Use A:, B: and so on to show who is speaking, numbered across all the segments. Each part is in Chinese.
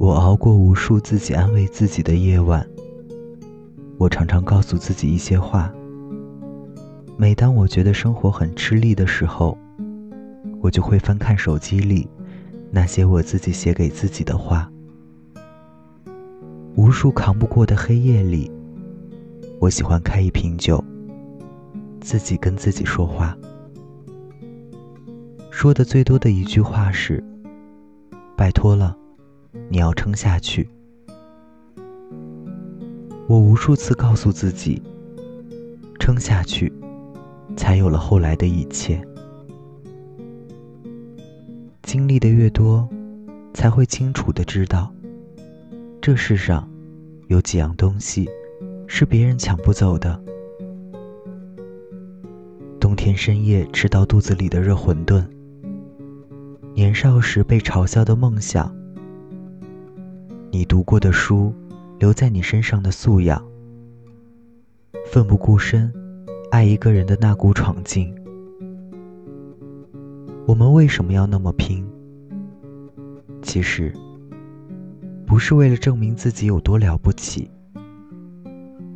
A: 我熬过无数自己安慰自己的夜晚，我常常告诉自己一些话。每当我觉得生活很吃力的时候，我就会翻看手机里那些我自己写给自己的话。无数扛不过的黑夜里，我喜欢开一瓶酒，自己跟自己说话。说的最多的一句话是：“拜托了。”你要撑下去。我无数次告诉自己，撑下去，才有了后来的一切。经历的越多，才会清楚的知道，这世上有几样东西是别人抢不走的。冬天深夜吃到肚子里的热馄饨，年少时被嘲笑的梦想。你读过的书，留在你身上的素养，奋不顾身爱一个人的那股闯劲。我们为什么要那么拼？其实，不是为了证明自己有多了不起，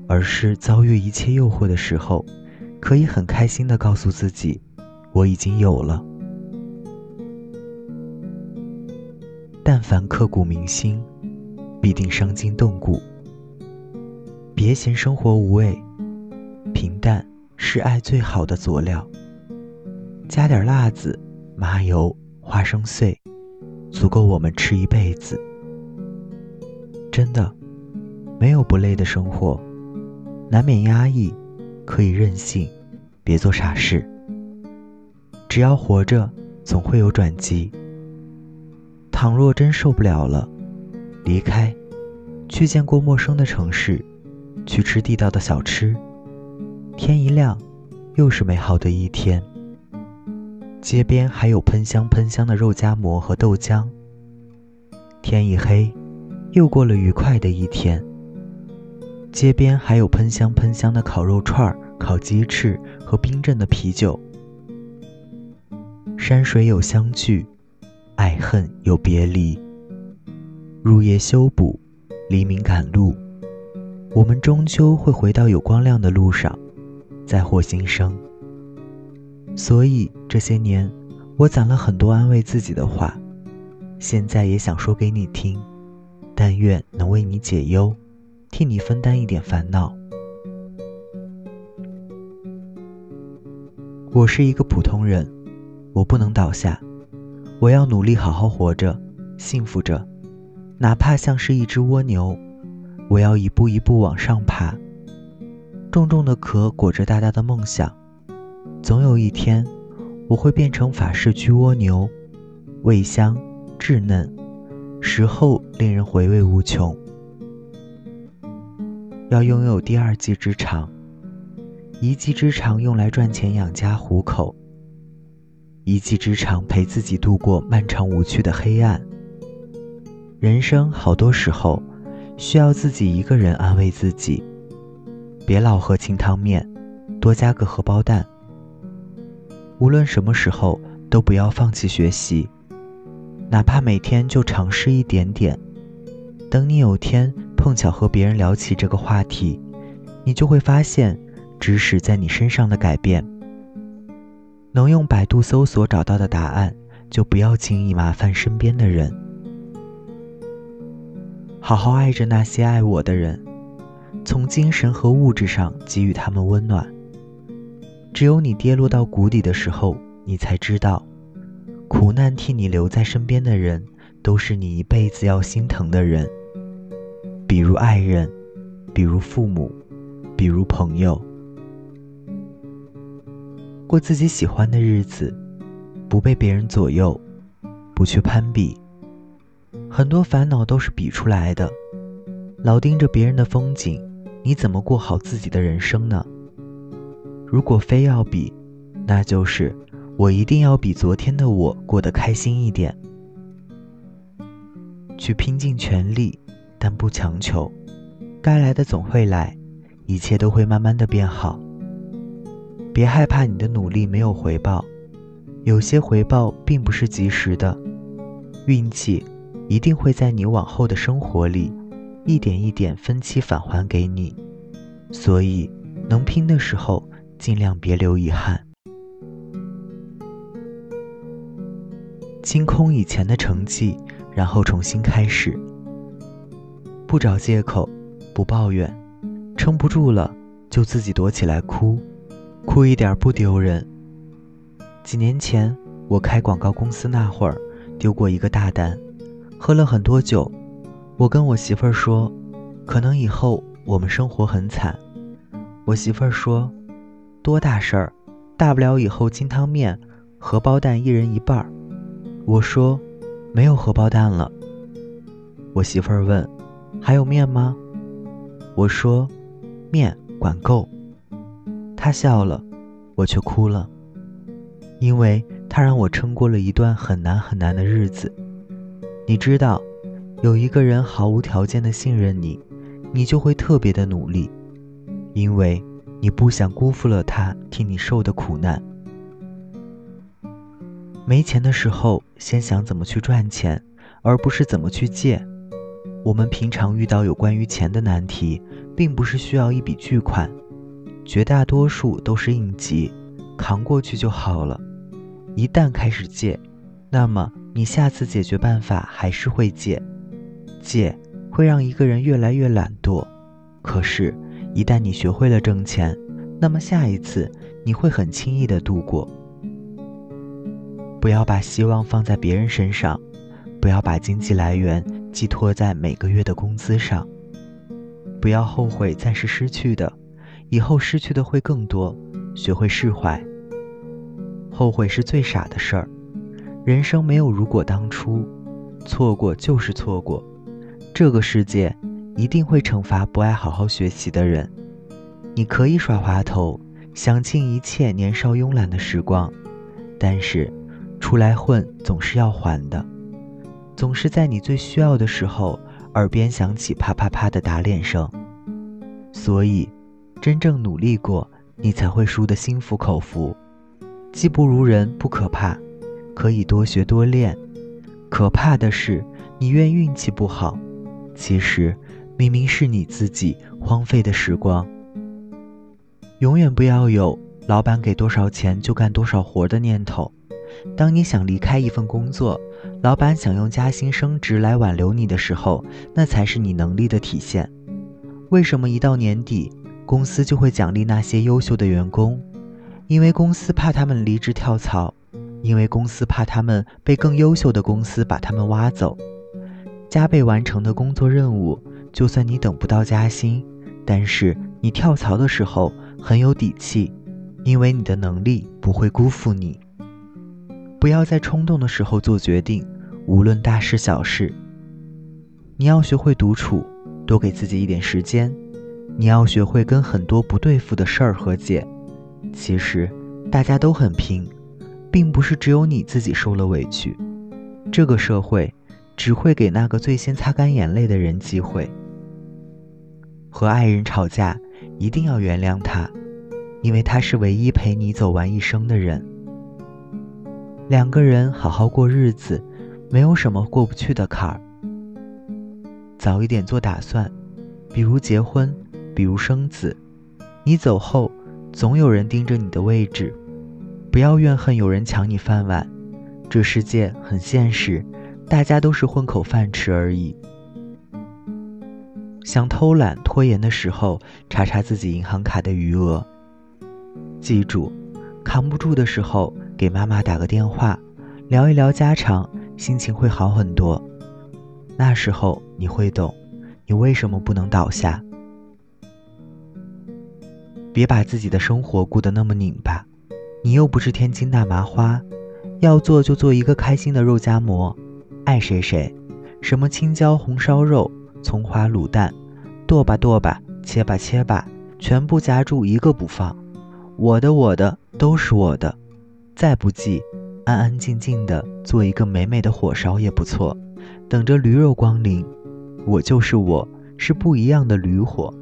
A: 而是遭遇一切诱惑的时候，可以很开心的告诉自己，我已经有了。但凡刻骨铭心。必定伤筋动骨。别嫌生活无味，平淡是爱最好的佐料。加点辣子、麻油、花生碎，足够我们吃一辈子。真的，没有不累的生活，难免压抑，可以任性，别做傻事。只要活着，总会有转机。倘若真受不了了。离开，去见过陌生的城市，去吃地道的小吃。天一亮，又是美好的一天。街边还有喷香喷香的肉夹馍和豆浆。天一黑，又过了愉快的一天。街边还有喷香喷香的烤肉串、烤鸡翅和冰镇的啤酒。山水有相聚，爱恨有别离。入夜修补，黎明赶路，我们终究会回到有光亮的路上，再获新生。所以这些年，我攒了很多安慰自己的话，现在也想说给你听，但愿能为你解忧，替你分担一点烦恼。我是一个普通人，我不能倒下，我要努力好好活着，幸福着。哪怕像是一只蜗牛，我要一步一步往上爬。重重的壳裹着大大的梦想，总有一天，我会变成法式焗蜗牛，味香稚嫩，食后令人回味无穷。要拥有第二技之长，一技之长用来赚钱养家糊口，一技之长陪自己度过漫长无趣的黑暗。人生好多时候，需要自己一个人安慰自己。别老喝清汤面，多加个荷包蛋。无论什么时候，都不要放弃学习，哪怕每天就尝试一点点。等你有天碰巧和别人聊起这个话题，你就会发现知识在你身上的改变。能用百度搜索找到的答案，就不要轻易麻烦身边的人。好好爱着那些爱我的人，从精神和物质上给予他们温暖。只有你跌落到谷底的时候，你才知道，苦难替你留在身边的人，都是你一辈子要心疼的人。比如爱人，比如父母，比如朋友。过自己喜欢的日子，不被别人左右，不去攀比。很多烦恼都是比出来的，老盯着别人的风景，你怎么过好自己的人生呢？如果非要比，那就是我一定要比昨天的我过得开心一点。去拼尽全力，但不强求，该来的总会来，一切都会慢慢的变好。别害怕你的努力没有回报，有些回报并不是及时的，运气。一定会在你往后的生活里，一点一点分期返还给你。所以，能拼的时候，尽量别留遗憾。清空以前的成绩，然后重新开始。不找借口，不抱怨，撑不住了就自己躲起来哭，哭一点不丢人。几年前我开广告公司那会儿，丢过一个大单，喝了很多酒。我跟我媳妇儿说，可能以后我们生活很惨。我媳妇儿说，多大事儿，大不了以后金汤面、荷包蛋一人一半儿。我说：“没有荷包蛋了。”我媳妇儿问：“还有面吗？”我说：“面管够。”她笑了，我却哭了，因为她让我撑过了一段很难很难的日子。你知道，有一个人毫无条件的信任你，你就会特别的努力，因为你不想辜负了他替你受的苦难。没钱的时候，先想怎么去赚钱，而不是怎么去借。我们平常遇到有关于钱的难题，并不是需要一笔巨款，绝大多数都是应急，扛过去就好了。一旦开始借，那么你下次解决办法还是会借，借会让一个人越来越懒惰。可是，一旦你学会了挣钱，那么下一次你会很轻易的度过。不要把希望放在别人身上，不要把经济来源寄托在每个月的工资上，不要后悔暂时失去的，以后失去的会更多。学会释怀，后悔是最傻的事儿。人生没有如果当初，错过就是错过。这个世界一定会惩罚不爱好好学习的人。你可以耍滑头，享尽一切年少慵懒的时光，但是。出来混总是要还的，总是在你最需要的时候，耳边响起啪啪啪的打脸声。所以，真正努力过，你才会输得心服口服。技不如人不可怕，可以多学多练。可怕的是，你怨运气不好，其实明明是你自己荒废的时光。永远不要有老板给多少钱就干多少活的念头。当你想离开一份工作，老板想用加薪升职来挽留你的时候，那才是你能力的体现。为什么一到年底，公司就会奖励那些优秀的员工？因为公司怕他们离职跳槽，因为公司怕他们被更优秀的公司把他们挖走。加倍完成的工作任务，就算你等不到加薪，但是你跳槽的时候很有底气，因为你的能力不会辜负你。不要在冲动的时候做决定，无论大事小事。你要学会独处，多给自己一点时间。你要学会跟很多不对付的事儿和解。其实大家都很拼，并不是只有你自己受了委屈。这个社会只会给那个最先擦干眼泪的人机会。和爱人吵架，一定要原谅他，因为他是唯一陪你走完一生的人。两个人好好过日子，没有什么过不去的坎儿。早一点做打算，比如结婚，比如生子。你走后，总有人盯着你的位置。不要怨恨有人抢你饭碗，这世界很现实，大家都是混口饭吃而已。想偷懒拖延的时候，查查自己银行卡的余额。记住，扛不住的时候。给妈妈打个电话，聊一聊家常，心情会好很多。那时候你会懂，你为什么不能倒下。别把自己的生活过得那么拧巴，你又不是天津大麻花，要做就做一个开心的肉夹馍，爱谁谁。什么青椒红烧肉、葱花卤蛋，剁吧剁吧，切吧切吧，全部夹住一个不放。我的我的都是我的。再不济，安安静静的做一个美美的火烧也不错，等着驴肉光临。我就是我，是不一样的驴火。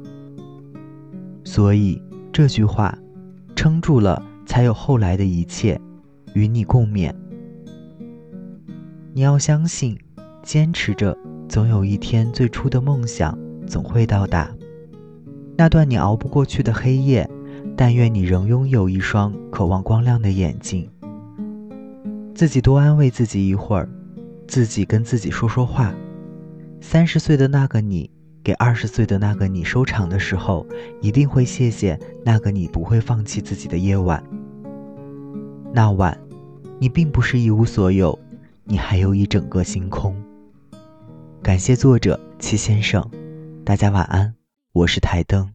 A: 所以这句话，撑住了，才有后来的一切，与你共勉。你要相信，坚持着，总有一天最初的梦想总会到达。那段你熬不过去的黑夜，但愿你仍拥有一双渴望光亮的眼睛。自己多安慰自己一会儿，自己跟自己说说话。三十岁的那个你，给二十岁的那个你收场的时候，一定会谢谢那个你不会放弃自己的夜晚。那晚，你并不是一无所有，你还有一整个星空。感谢作者齐先生，大家晚安，我是台灯。